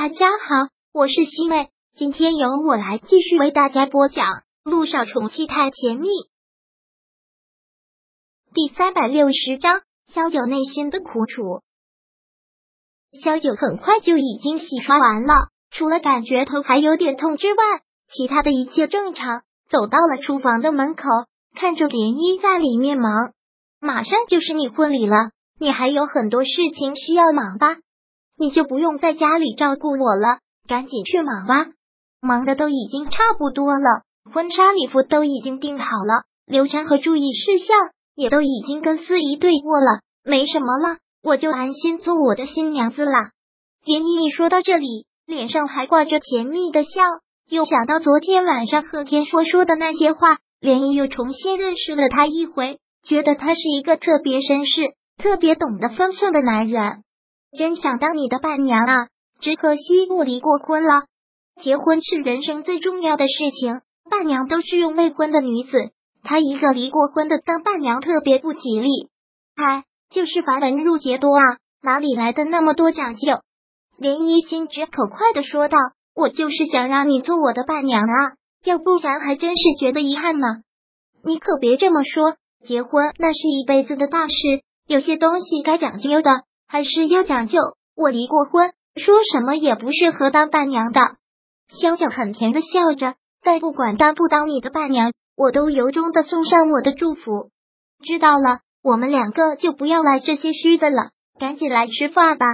大家好，我是西妹，今天由我来继续为大家播讲《路上宠妻太甜蜜》第三百六十章：萧九内心的苦楚。萧九很快就已经洗刷完了，除了感觉头还有点痛之外，其他的一切正常。走到了厨房的门口，看着涟漪在里面忙。马上就是你婚礼了，你还有很多事情需要忙吧？你就不用在家里照顾我了，赶紧去忙吧。忙的都已经差不多了，婚纱礼服都已经订好了，流程和注意事项也都已经跟司仪对过了，没什么了，我就安心做我的新娘子啦。涟漪一说到这里，脸上还挂着甜蜜的笑。又想到昨天晚上贺天说说的那些话，涟漪又重新认识了他一回，觉得他是一个特别绅士、特别懂得分寸的男人。真想当你的伴娘啊！只可惜我离过婚了。结婚是人生最重要的事情，伴娘都是用未婚的女子，她一个离过婚的当伴娘特别不吉利。哎，就是繁文缛节多啊，哪里来的那么多讲究？涟漪心直口快的说道。我就是想让你做我的伴娘啊，要不然还真是觉得遗憾呢。你可别这么说，结婚那是一辈子的大事，有些东西该讲究的还是要讲究。我离过婚，说什么也不适合当伴娘的。萧九很甜的笑着，但不管当不当你的伴娘，我都由衷的送上我的祝福。知道了，我们两个就不要来这些虚的了，赶紧来吃饭吧。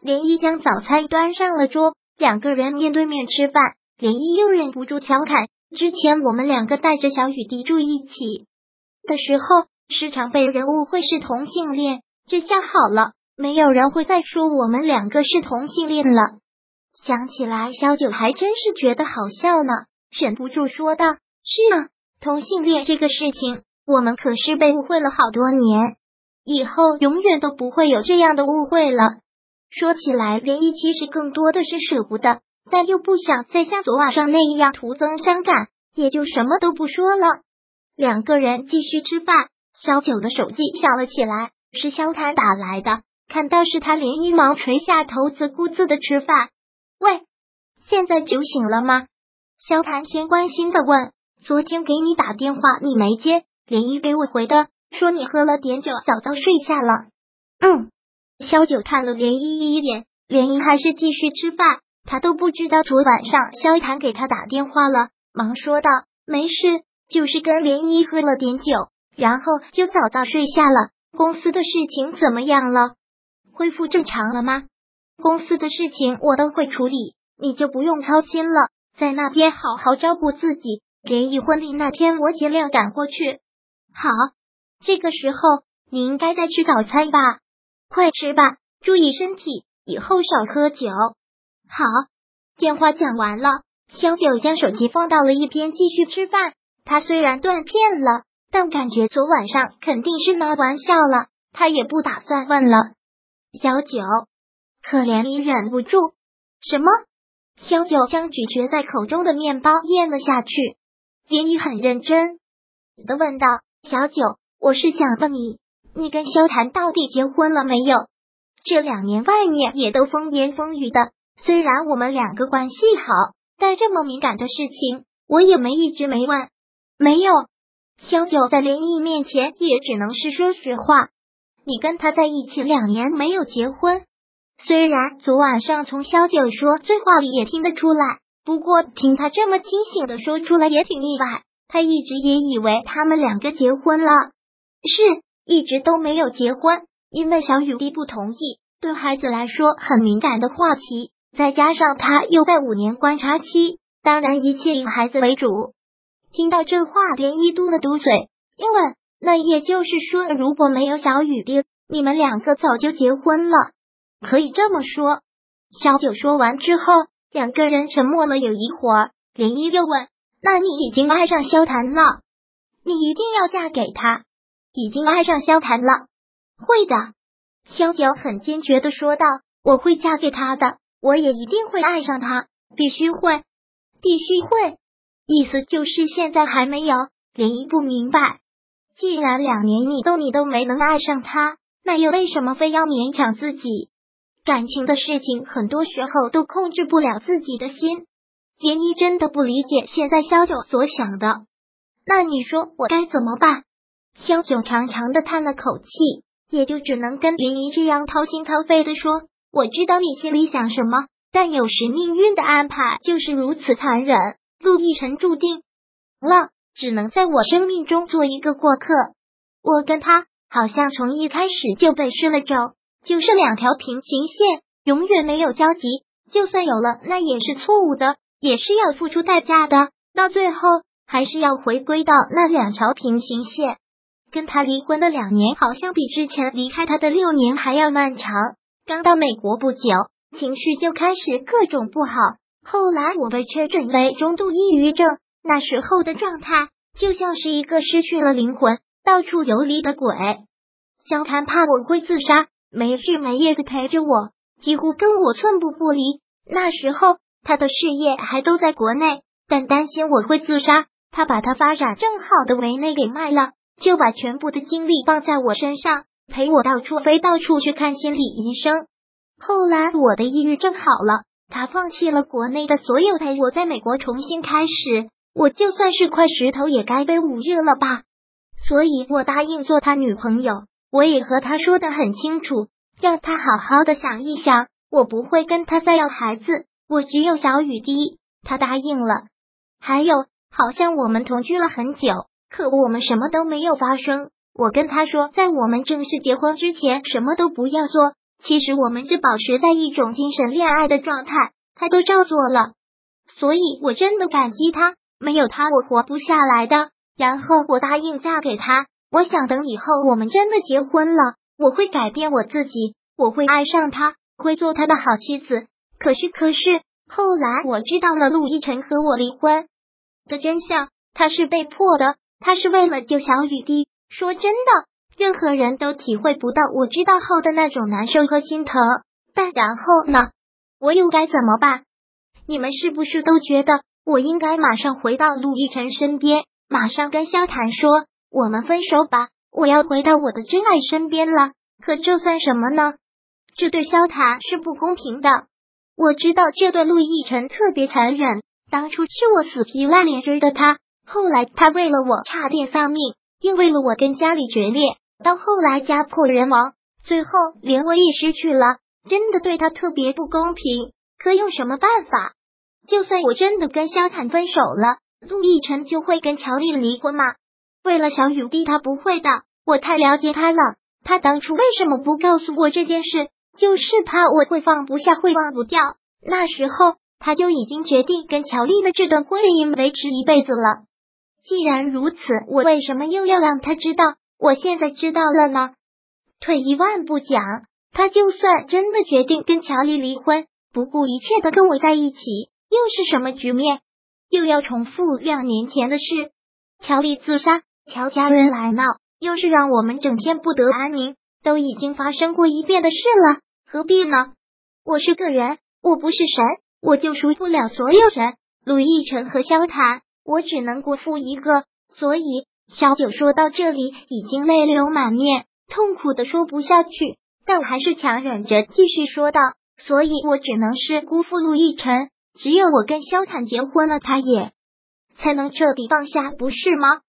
连漪将早餐端上了桌。两个人面对面吃饭，连依又忍不住调侃：“之前我们两个带着小雨滴住一起的时候，时常被人误会是同性恋。这下好了，没有人会再说我们两个是同性恋了。”想起来，小九还真是觉得好笑呢，忍不住说道：“是啊，同性恋这个事情，我们可是被误会了好多年，以后永远都不会有这样的误会了。”说起来，涟漪其实更多的是舍不得，但又不想再像昨晚上那样徒增伤感，也就什么都不说了。两个人继续吃饭，小九的手机响了起来，是萧谭打来的。看到是他，涟漪忙垂下头，自顾自的吃饭。喂，现在酒醒了吗？萧谭先关心的问。昨天给你打电话，你没接。连衣给我回的，说你喝了点酒，早早睡下了。嗯。萧九看了连衣一眼，连衣还是继续吃饭。他都不知道昨晚上萧谭给他打电话了，忙说道：“没事，就是跟连衣喝了点酒，然后就早早睡下了。公司的事情怎么样了？恢复正常了吗？公司的事情我都会处理，你就不用操心了。在那边好好照顾自己。涟漪婚礼那天我尽量赶过去。好，这个时候你应该在吃早餐吧。”快吃吧，注意身体，以后少喝酒。好，电话讲完了，萧九将手机放到了一边，继续吃饭。他虽然断片了，但感觉昨晚上肯定是闹玩笑了，他也不打算问了。小九，可怜你忍不住。什么？萧九将咀嚼在口中的面包咽了下去。连雨很认真的问道：“小九，我是想问你。”你跟萧谈到底结婚了没有？这两年外面也都风言风语的，虽然我们两个关系好，但这么敏感的事情，我也没一直没问。没有，萧九在连毅面前也只能是说实话。你跟他在一起两年没有结婚，虽然昨晚上从萧九说这话里也听得出来，不过听他这么清醒的说出来也挺意外。他一直也以为他们两个结婚了，是。一直都没有结婚，因为小雨滴不同意，对孩子来说很敏感的话题。再加上他又在五年观察期，当然一切以孩子为主。听到这话，连一嘟了嘟嘴，因为那也就是说，如果没有小雨滴，你们两个早就结婚了。可以这么说。小九说完之后，两个人沉默了有一会儿，连依又问：“那你已经爱上萧谈了？你一定要嫁给他？”已经爱上萧谈了，会的。萧九很坚决的说道：“我会嫁给他的，我也一定会爱上他，必须会，必须会。”意思就是现在还没有。涟漪不明白，既然两年你都你都没能爱上他，那又为什么非要勉强自己？感情的事情很多时候都控制不了自己的心。连依真的不理解现在萧九所想的，那你说我该怎么办？萧九长长的叹了口气，也就只能跟林依这样掏心掏肺的说：“我知道你心里想什么，但有时命运的安排就是如此残忍。陆亦辰注定了，只能在我生命中做一个过客。我跟他好像从一开始就被失了咒，就是两条平行线，永远没有交集。就算有了，那也是错误的。”也是要付出代价的，到最后还是要回归到那两条平行线。跟他离婚的两年，好像比之前离开他的六年还要漫长。刚到美国不久，情绪就开始各种不好。后来我被确诊为中度抑郁症，那时候的状态就像是一个失去了灵魂、到处游离的鬼。萧谈怕我会自杀，没日没夜的陪着我，几乎跟我寸步不离。那时候。他的事业还都在国内，但担心我会自杀，他把他发展正好的维内给卖了，就把全部的精力放在我身上，陪我到处飞，到处去看心理医生。后来我的抑郁症好了，他放弃了国内的所有，陪我在美国重新开始。我就算是块石头，也该被捂热了吧？所以我答应做他女朋友，我也和他说的很清楚，让他好好的想一想，我不会跟他再要孩子。我只有小雨滴，他答应了。还有，好像我们同居了很久，可我们什么都没有发生。我跟他说，在我们正式结婚之前，什么都不要做。其实我们是保持在一种精神恋爱的状态，他都照做了。所以我真的感激他，没有他我活不下来的。然后我答应嫁给他。我想等以后我们真的结婚了，我会改变我自己，我会爱上他，会做他的好妻子。可是，可是后来我知道了陆亦辰和我离婚的真相，他是被迫的，他是为了救小雨滴。说真的，任何人都体会不到我知道后的那种难受和心疼。但然后呢？我又该怎么办？你们是不是都觉得我应该马上回到陆亦辰身边，马上跟萧谈说我们分手吧？我要回到我的真爱身边了。可这算什么呢？这对萧谈是不公平的。我知道这对陆亦辰特别残忍，当初是我死皮赖脸追的他，后来他为了我差点丧命，又为了我跟家里决裂，到后来家破人亡，最后连我也失去了，真的对他特别不公平。可有什么办法？就算我真的跟萧坦分手了，陆亦辰就会跟乔丽离婚吗？为了小雨滴，他不会的。我太了解他了，他当初为什么不告诉我这件事？就是怕我会放不下，会忘不掉。那时候他就已经决定跟乔丽的这段婚姻维持一辈子了。既然如此，我为什么又要让他知道？我现在知道了呢。退一万步讲，他就算真的决定跟乔丽离婚，不顾一切的跟我在一起，又是什么局面？又要重复两年前的事？乔丽自杀，乔家人来闹，又是让我们整天不得安宁。都已经发生过一遍的事了，何必呢？我是个人，我不是神，我救赎不了所有人。陆亦辰和萧谈，我只能辜负一个。所以，萧九说到这里已经泪流满面，痛苦的说不下去，但还是强忍着继续说道：“所以我只能是辜负陆亦辰，只有我跟萧坦结婚了，他也才能彻底放下，不是吗？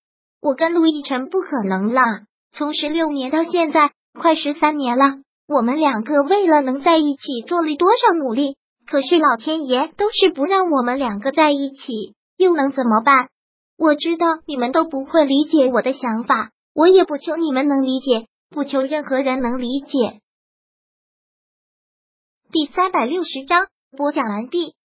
我跟陆亦辰不可能啦，从十六年到现在。”快十三年了，我们两个为了能在一起做了多少努力，可是老天爷都是不让我们两个在一起，又能怎么办？我知道你们都不会理解我的想法，我也不求你们能理解，不求任何人能理解。第三百六十章播讲完毕。